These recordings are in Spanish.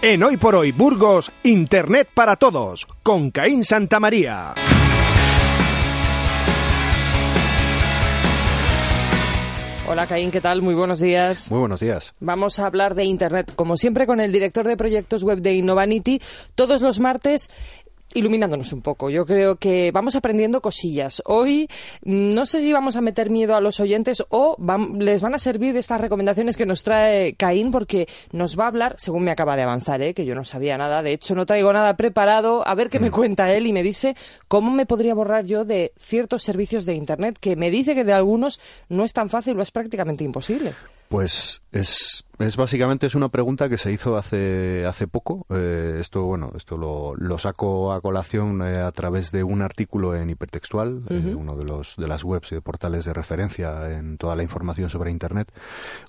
En Hoy por Hoy Burgos, Internet para Todos, con Caín Santamaría. Hola Caín, ¿qué tal? Muy buenos días. Muy buenos días. Vamos a hablar de Internet, como siempre, con el director de proyectos web de Innovanity, todos los martes iluminándonos un poco. Yo creo que vamos aprendiendo cosillas. Hoy mm, no sé si vamos a meter miedo a los oyentes o les van a servir estas recomendaciones que nos trae Caín porque nos va a hablar, según me acaba de avanzar, ¿eh? que yo no sabía nada, de hecho no traigo nada preparado, a ver qué me mm. cuenta él y me dice cómo me podría borrar yo de ciertos servicios de Internet que me dice que de algunos no es tan fácil o es prácticamente imposible. Pues es es básicamente es una pregunta que se hizo hace hace poco. Eh, esto bueno esto lo, lo saco a colación eh, a través de un artículo en hipertextual, eh, uno de los de las webs y de portales de referencia en toda la información sobre internet.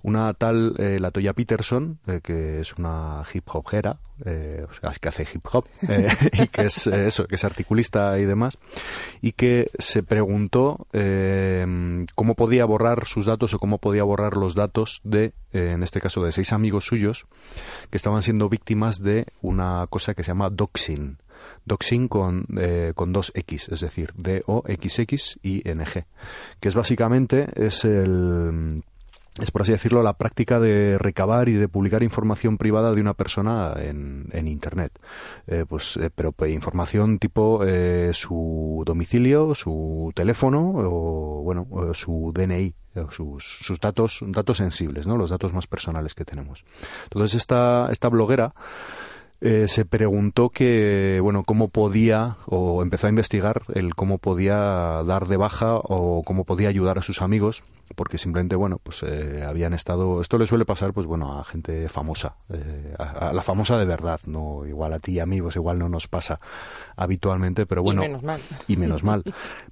Una tal la Toya Peterson que es una hip hopera, que hace hip hop y que es eso que es articulista y demás y que se preguntó cómo podía borrar sus datos o cómo podía borrar los datos de en este caso de seis amigos suyos que estaban siendo víctimas de una cosa que se llama doxing. Doxing con, eh, con dos X, es decir, D-O-X-X-I-N-G, que es básicamente es el es por así decirlo la práctica de recabar y de publicar información privada de una persona en, internet eh, pues eh, pero pues, información tipo su domicilio su teléfono o bueno su DNI sus, sus datos, datos sensibles, ¿no? los datos más personales que tenemos. Entonces esta, esta bloguera eh, se preguntó que, bueno, cómo podía, o empezó a investigar el cómo podía dar de baja o cómo podía ayudar a sus amigos porque simplemente, bueno, pues eh, habían estado... Esto le suele pasar, pues bueno, a gente famosa, eh, a, la famosa de verdad, no igual a ti y amigos, igual no nos pasa habitualmente, pero bueno... Y menos mal. Y menos mal.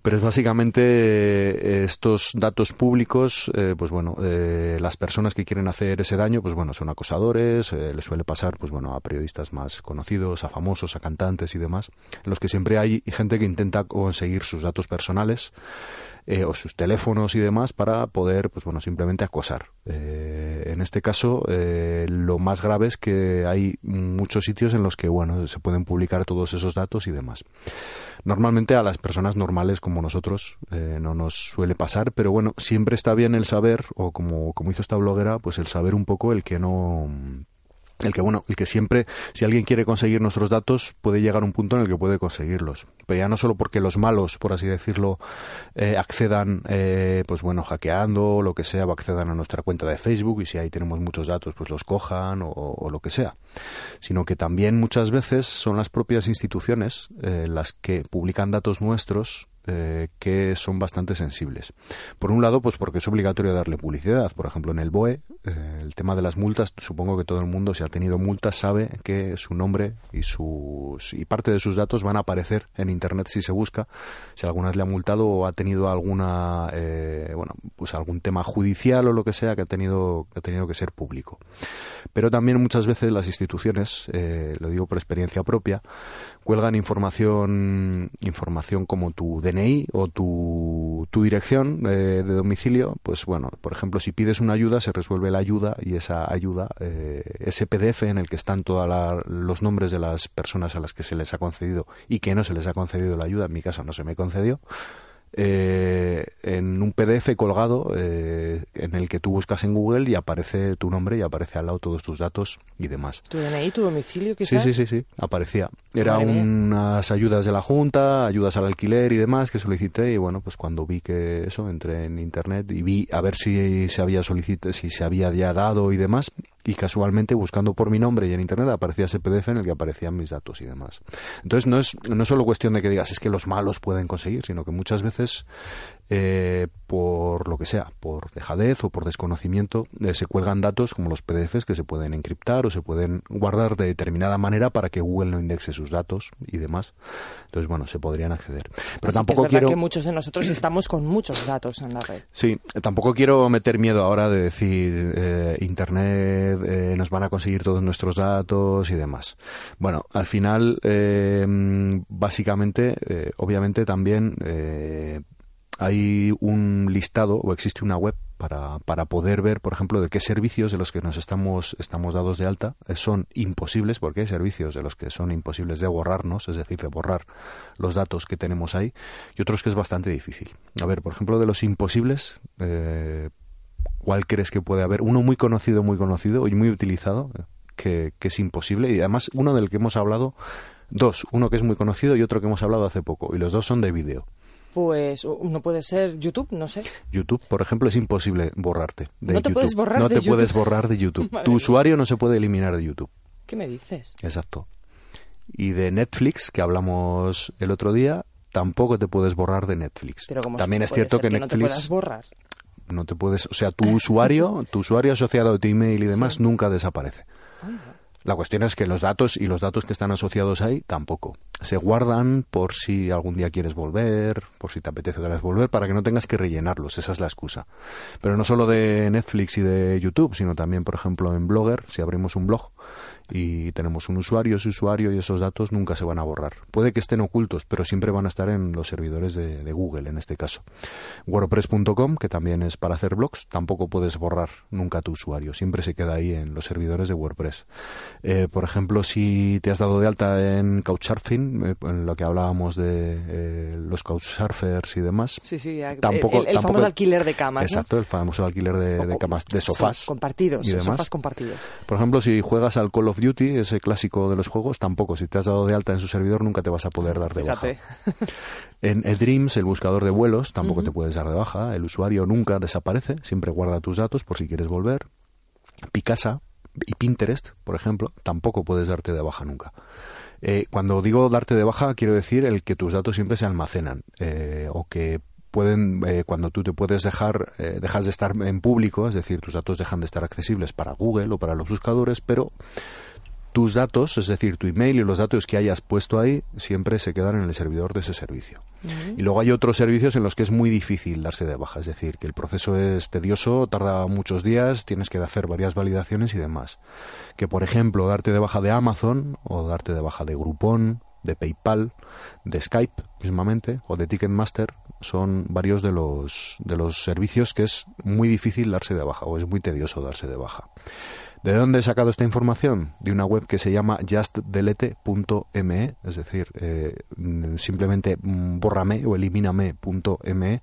pero es básicamente eh, estos datos públicos, pues bueno, las personas que quieren hacer ese daño, pues bueno, son acosadores, le suele pasar, pues bueno, a periodistas más conocidos, a famosos, a cantantes y demás, en los que siempre hay gente que intenta conseguir sus datos personales eh, o sus teléfonos y demás para poder, pues bueno, simplemente acosar. Eh, en este caso, eh, lo más grave es que hay muchos sitios en los que, bueno, se pueden publicar todos esos datos y demás. Normalmente a las personas normales como nosotros no nos suele pasar, pero bueno, siempre está bien el saber, o como, como hizo esta bloguera, pues el saber un poco el que no el que bueno, el que siempre, si alguien quiere conseguir nuestros datos, puede llegar a un punto en el que puede conseguirlos. Pero ya no solo porque los malos, por así decirlo, eh, accedan, eh, pues bueno, hackeando o lo que sea, o accedan a nuestra cuenta de Facebook y si ahí tenemos muchos datos, pues los cojan o, lo que sea. Sino que también muchas veces son las propias instituciones eh, las que publican datos nuestros eh, que son bastante sensibles. Por un lado, pues porque es obligatorio darle publicidad. Por ejemplo, en el BOE, eh, el tema de las multas, supongo que todo el mundo, si ha tenido multas, sabe que su nombre y, sus, y parte de sus datos van a aparecer en Internet si se busca. Si alguna le ha multado o ha tenido alguna, eh, bueno, pues algún tema judicial o lo que sea que ha tenido, que ha tenido que ser público. Pero también muchas veces las instituciones, lo digo por experiencia propia, cuelgan información, información como tu DNI o tu, tu dirección eh, de domicilio, pues bueno, por ejemplo, si pides una ayuda, se resuelve la ayuda y esa ayuda, eh, ese PDF en el que están todos los nombres de las personas a las que se les ha concedido y que no se les ha concedido la ayuda, en mi caso no se me concedió, eh, en un PDF colgado eh, en el que tú buscas en Google y aparece tu nombre y aparece al lado todos tus datos y demás. ¿Tu DNI, tu domicilio quizás? Sí, sí, sí, sí, aparecía. Era unas ayudas de la Junta, ayudas al alquiler y demás que solicité y bueno, pues cuando vi que eso, entré en internet y vi a ver si se había solicitado, si se había ya dado y demás y casualmente buscando por mi nombre y en internet aparecía ese PDF en el que aparecían mis datos y demás. Entonces no es, no es solo cuestión de que digas es que los malos pueden conseguir, sino que muchas veces eh, por lo que sea, por dejadez o por desconocimiento, eh, se cuelgan datos como los PDFs que se pueden encriptar o se pueden guardar de determinada manera para que Google no indexe sus datos y demás. Entonces, bueno, se podrían acceder. Pero tampoco que es quiero que muchos de nosotros estamos con muchos datos en la red. Sí, tampoco quiero meter miedo ahora de decir eh, Internet, eh, nos van a conseguir todos nuestros datos y demás. Bueno, al final, básicamente, obviamente también hay un listado o existe una web para, para poder ver, por ejemplo, de qué servicios de los que nos estamos, estamos dados de alta eh, son imposibles, porque hay servicios de los que son imposibles de borrarnos, es decir, de borrar los datos que tenemos ahí, y otros que es bastante difícil. A ver, por ejemplo, de los imposibles, eh, ¿cuál crees que puede haber? Uno muy conocido, muy conocido y muy utilizado, eh, que, que es imposible, y además uno del que hemos hablado, dos, uno que es muy conocido y otro que hemos hablado hace poco, y los dos son de vídeo. Pues no puede ser YouTube, no sé. YouTube, por ejemplo, es imposible borrarte de No te YouTube. puedes borrar no de te YouTube. puedes borrar de YouTube. Madre tu usuario no se puede eliminar de YouTube. ¿Qué me dices? Exacto. Y de Netflix, que hablamos el otro día, tampoco te puedes borrar de Netflix. Pero como También es cierto que no te Netflix borrar. no te puedes, o sea, tu usuario, tu usuario asociado a tu email y demás nunca desaparece. Ay. La cuestión es que los datos y los datos que están asociados ahí tampoco. Se guardan por si algún día quieres volver, por si te apetece otra volver, para que no tengas que rellenarlos. Esa es la excusa. Pero no solo de Netflix y de YouTube, sino también, por ejemplo, en Blogger, si abrimos un blog y tenemos un usuario, ese usuario y esos datos nunca se van a borrar. Puede que estén ocultos, pero siempre van a estar en los servidores de, de Google, en este caso. WordPress.com, que también es para hacer blogs, tampoco puedes borrar nunca tu usuario. Siempre se queda ahí en los servidores de WordPress. Eh, por ejemplo, si te has dado de alta en Couchsurfing, eh, en lo que hablábamos de eh, los Couchsurfers y demás, Sí, sí. el- Tampoco- el, el tampoco- famoso alquiler de camas. ¿no? Exacto, el famoso alquiler de, camas, de sí, sofás. compartidos, y demás. sofás compartidos. Por ejemplo, si juegas al Call of Duty, ese clásico de los juegos, tampoco. Si te has dado de alta en su servidor, nunca te vas a poder dar de Fíjate. baja. En eDreams, el buscador de vuelos, tampoco te puedes dar de baja. El usuario nunca desaparece, siempre guarda tus datos por si quieres volver. Picasa y Pinterest, por ejemplo, tampoco puedes darte de baja nunca. Eh, cuando digo darte de baja, quiero decir el que tus datos siempre se almacenan eh, o que pueden, eh, cuando tú te puedes dejar, eh, dejas de estar en público, es decir, tus datos dejan de estar accesibles para Google o para los buscadores, pero tus datos, es decir, tu email y los datos que hayas puesto ahí, siempre se quedan en el servidor de ese servicio. Y luego hay otros servicios en los que es muy difícil darse de baja, es decir, que el proceso es tedioso, tarda muchos días, tienes que hacer varias validaciones y demás. Que, por ejemplo, darte de baja de Amazon o darte de baja de Groupon, de PayPal, de Skype mismamente o de Ticketmaster son varios de los de los servicios que es muy difícil darse de baja o es muy tedioso darse de baja. ¿De dónde he sacado esta información? De una web que se llama justdelete.me, es decir, eh, simplemente bórrame o elimíname.me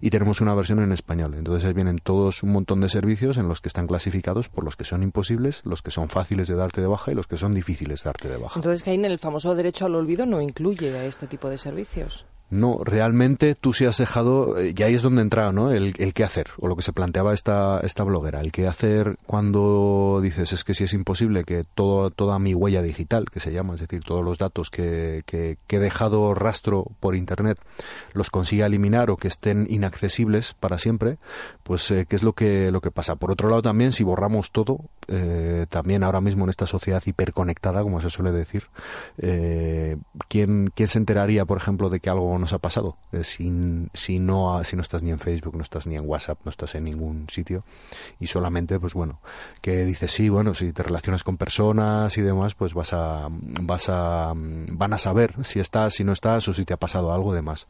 y tenemos una versión en español. Entonces ahí vienen todos un montón de servicios en los que están clasificados por los que son imposibles, los que son fáciles de darte de baja y los que son difíciles de darte de baja. Entonces, en el famoso derecho al olvido no incluye a este tipo de servicios. No, realmente tú sí has dejado, eh, y ahí es donde entra ¿no? el, el qué hacer, o lo que se planteaba esta, esta bloguera, el qué hacer cuando dices es que si es imposible que todo, toda mi huella digital, que se llama, es decir, todos los datos que, que, que he dejado rastro por Internet, los consiga eliminar o que estén inaccesibles para siempre, pues eh, qué es lo que, lo que pasa. Por otro lado también, si borramos todo, eh, también ahora mismo en esta sociedad hiperconectada, como se suele decir, eh, ¿quién, ¿quién se enteraría, por ejemplo, de que algo nos ha pasado? Eh, si, si, no, si no estás ni en Facebook, no estás ni en WhatsApp, no estás en ningún sitio y solamente, pues bueno, que dices, sí, bueno, si te relacionas con personas y demás, pues vas a, vas a, van a saber si estás, si no estás o si te ha pasado algo demás.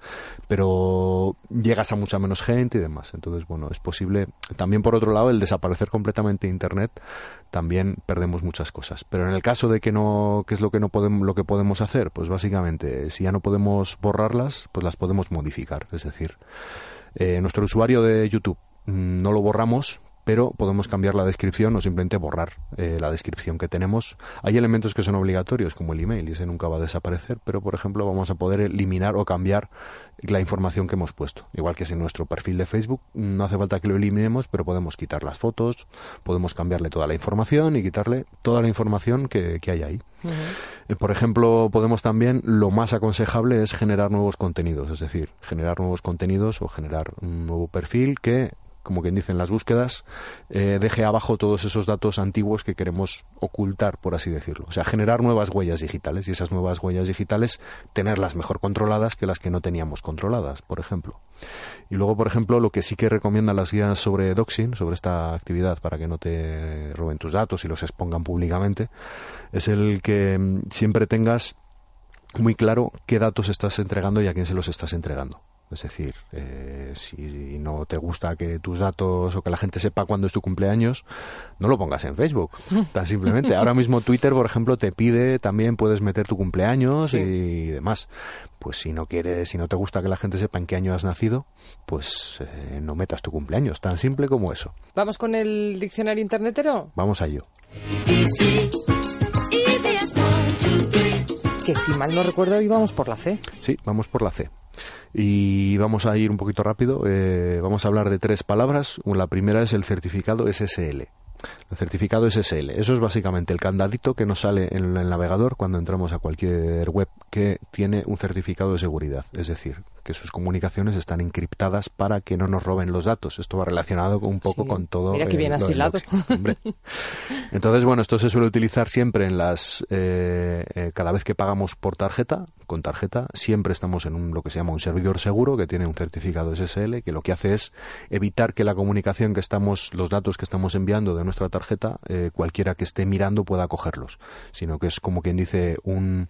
Pero llegas a mucha menos gente y demás. Entonces, bueno, es posible. También por otro lado, el desaparecer completamente Internet, también perdemos muchas cosas. Pero en el caso de que no, ¿qué es lo que no podemos, lo que podemos hacer? Pues básicamente, si ya no podemos borrarlas, pues las podemos modificar. Es decir, eh, nuestro usuario de YouTube mm, no lo borramos, pero podemos cambiar la descripción o simplemente borrar eh, la descripción que tenemos. Hay elementos que son obligatorios, como el email, y ese nunca va a desaparecer, pero por ejemplo vamos a poder eliminar o cambiar la información que hemos puesto. Igual que si en nuestro perfil de Facebook no hace falta que lo eliminemos, pero podemos quitar las fotos, podemos cambiarle toda la información y quitarle toda la información que, que hay ahí. Eh, Por ejemplo, podemos también, lo más aconsejable es generar nuevos contenidos, es decir, generar nuevos contenidos o generar un nuevo perfil que como quien dice en las búsquedas, eh, deje abajo todos esos datos antiguos que queremos ocultar, por así decirlo. O sea, generar nuevas huellas digitales y esas nuevas huellas digitales tenerlas mejor controladas que las que no teníamos controladas, por ejemplo. Y luego, por ejemplo, lo que sí que recomiendan las guías sobre doxing, sobre esta actividad para que no te roben tus datos y los expongan públicamente, es el que mm, siempre tengas muy claro qué datos estás entregando y a quién se los estás entregando. Es decir, eh, si no te gusta que tus datos o que la gente sepa cuándo es tu cumpleaños, no lo pongas en Facebook, tan simplemente. Ahora mismo Twitter, por ejemplo, te pide también puedes meter tu cumpleaños Sí. y demás. Pues si no quieres, si no te gusta que la gente sepa en qué año has nacido, pues eh, no metas tu cumpleaños, tan simple como eso. ¿Vamos con el diccionario internetero? Vamos a ello. Que si mal no recuerdo íbamos por la C. Sí, vamos por la C. Y vamos a ir un poquito rápido. eh, vamos a hablar de tres palabras. La primera es el certificado SSL. El certificado SSL. Eso es básicamente el candadito que nos sale en el navegador cuando entramos a cualquier web que tiene un certificado de seguridad. Es decir, que sus comunicaciones están encriptadas para que no nos roben los datos. Esto va relacionado con- un poco Sí. con todo. Mira que eh, bien del asilado. Hombre. Entonces, bueno, esto se suele utilizar siempre en las. eh, eh, cada vez que pagamos por tarjeta, con tarjeta, siempre estamos en un, lo que se llama un servidor seguro que tiene un certificado SSL que lo que hace es evitar que la comunicación que estamos, los datos que estamos enviando de nuestra tarjeta, eh, cualquiera que esté mirando pueda cogerlos, sino que es como quien dice un.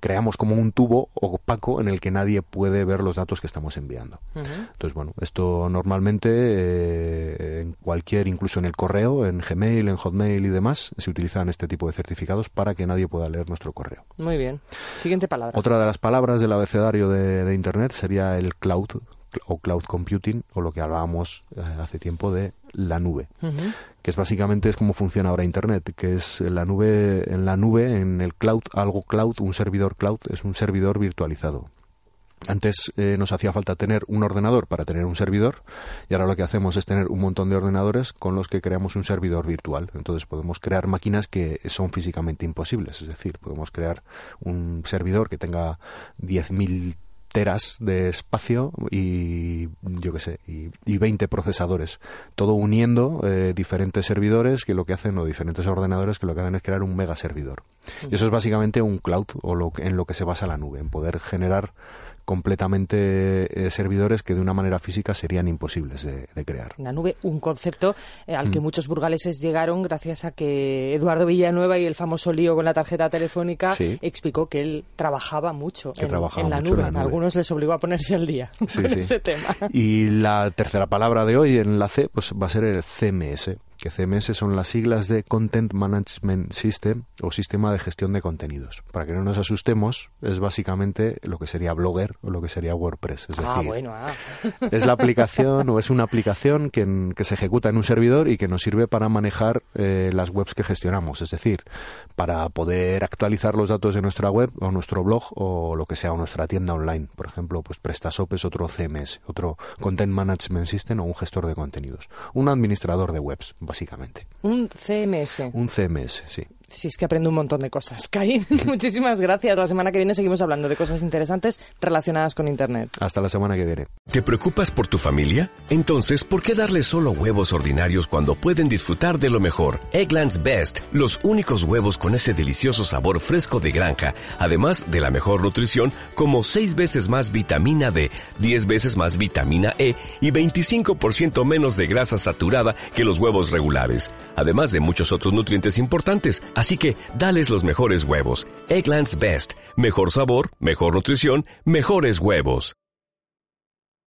creamos como un tubo opaco en el que nadie puede ver los datos que estamos enviando. Entonces, bueno, esto normalmente eh, en cualquier, incluso en el correo, en Gmail, en Hotmail y demás, se utilizan este tipo de certificados para que nadie pueda leer nuestro correo. Muy bien. Siguiente palabra. Otra de las palabras del abecedario de, de Internet sería el cloud o cloud computing o lo que hablábamos eh, hace tiempo de la nube que es básicamente es cómo funciona ahora Internet, que es en la nube, en la nube, en el cloud, algo cloud, un servidor cloud, es un servidor virtualizado. Antes eh, nos hacía falta tener un ordenador para tener un servidor y ahora lo que hacemos es tener un montón de ordenadores con los que creamos un servidor virtual. Entonces podemos crear máquinas que son físicamente imposibles. Es decir, podemos crear un servidor que tenga 10.000 teras de espacio y yo qué sé y, y 20 procesadores. Todo uniendo eh, diferentes servidores que lo que hacen o diferentes ordenadores que lo que hacen es crear un mega servidor. Y eso es básicamente un cloud o lo en lo que se basa la nube en poder generar completamente eh, servidores que de una manera física serían imposibles de, de crear La nube, un concepto eh, al que Mm. muchos burgaleses llegaron gracias a que Eduardo Villanueva y el famoso lío con la tarjeta telefónica Sí. explicó que él trabajaba mucho, en, trabajaba en la mucho en nube. la nube. Algunos les obligó a ponerse al día Sí, con sí. ese tema. Y la tercera palabra de hoy en la C pues va a ser el CMS, que CMS son las siglas de Content Management System o Sistema de Gestión de Contenidos. Para que no nos asustemos, es básicamente lo que sería Blogger o lo que sería WordPress. Es Ah, decir, bueno, ah. es la aplicación o es una aplicación que, en- que se ejecuta en un servidor y que nos sirve para manejar eh, las webs que gestionamos, es decir, para poder actualizar los datos de nuestra web o nuestro blog o lo que sea, o nuestra tienda online. Por ejemplo, pues PrestaShop es otro CMS, otro Content Management System o un gestor de contenidos. Un administrador de webs, básicamente. Un CMS. Un CMS, sí. Sí, es que aprendo un montón de cosas. Caín, muchísimas gracias. La semana que viene seguimos hablando de cosas interesantes relacionadas con Internet. Hasta la semana que viene. ¿Te preocupas por tu familia? Entonces, ¿por qué darles solo huevos ordinarios cuando pueden disfrutar de lo mejor? Eggland's Best, los únicos huevos con ese delicioso sabor fresco de granja, además de la mejor nutrición, como 6 veces más vitamina D, 10 veces más vitamina E y 25% menos de grasa saturada que los huevos regulares, además de muchos otros nutrientes importantes. Así que, dales los mejores huevos. Eggland's Best, mejor sabor, mejor nutrición, mejores huevos.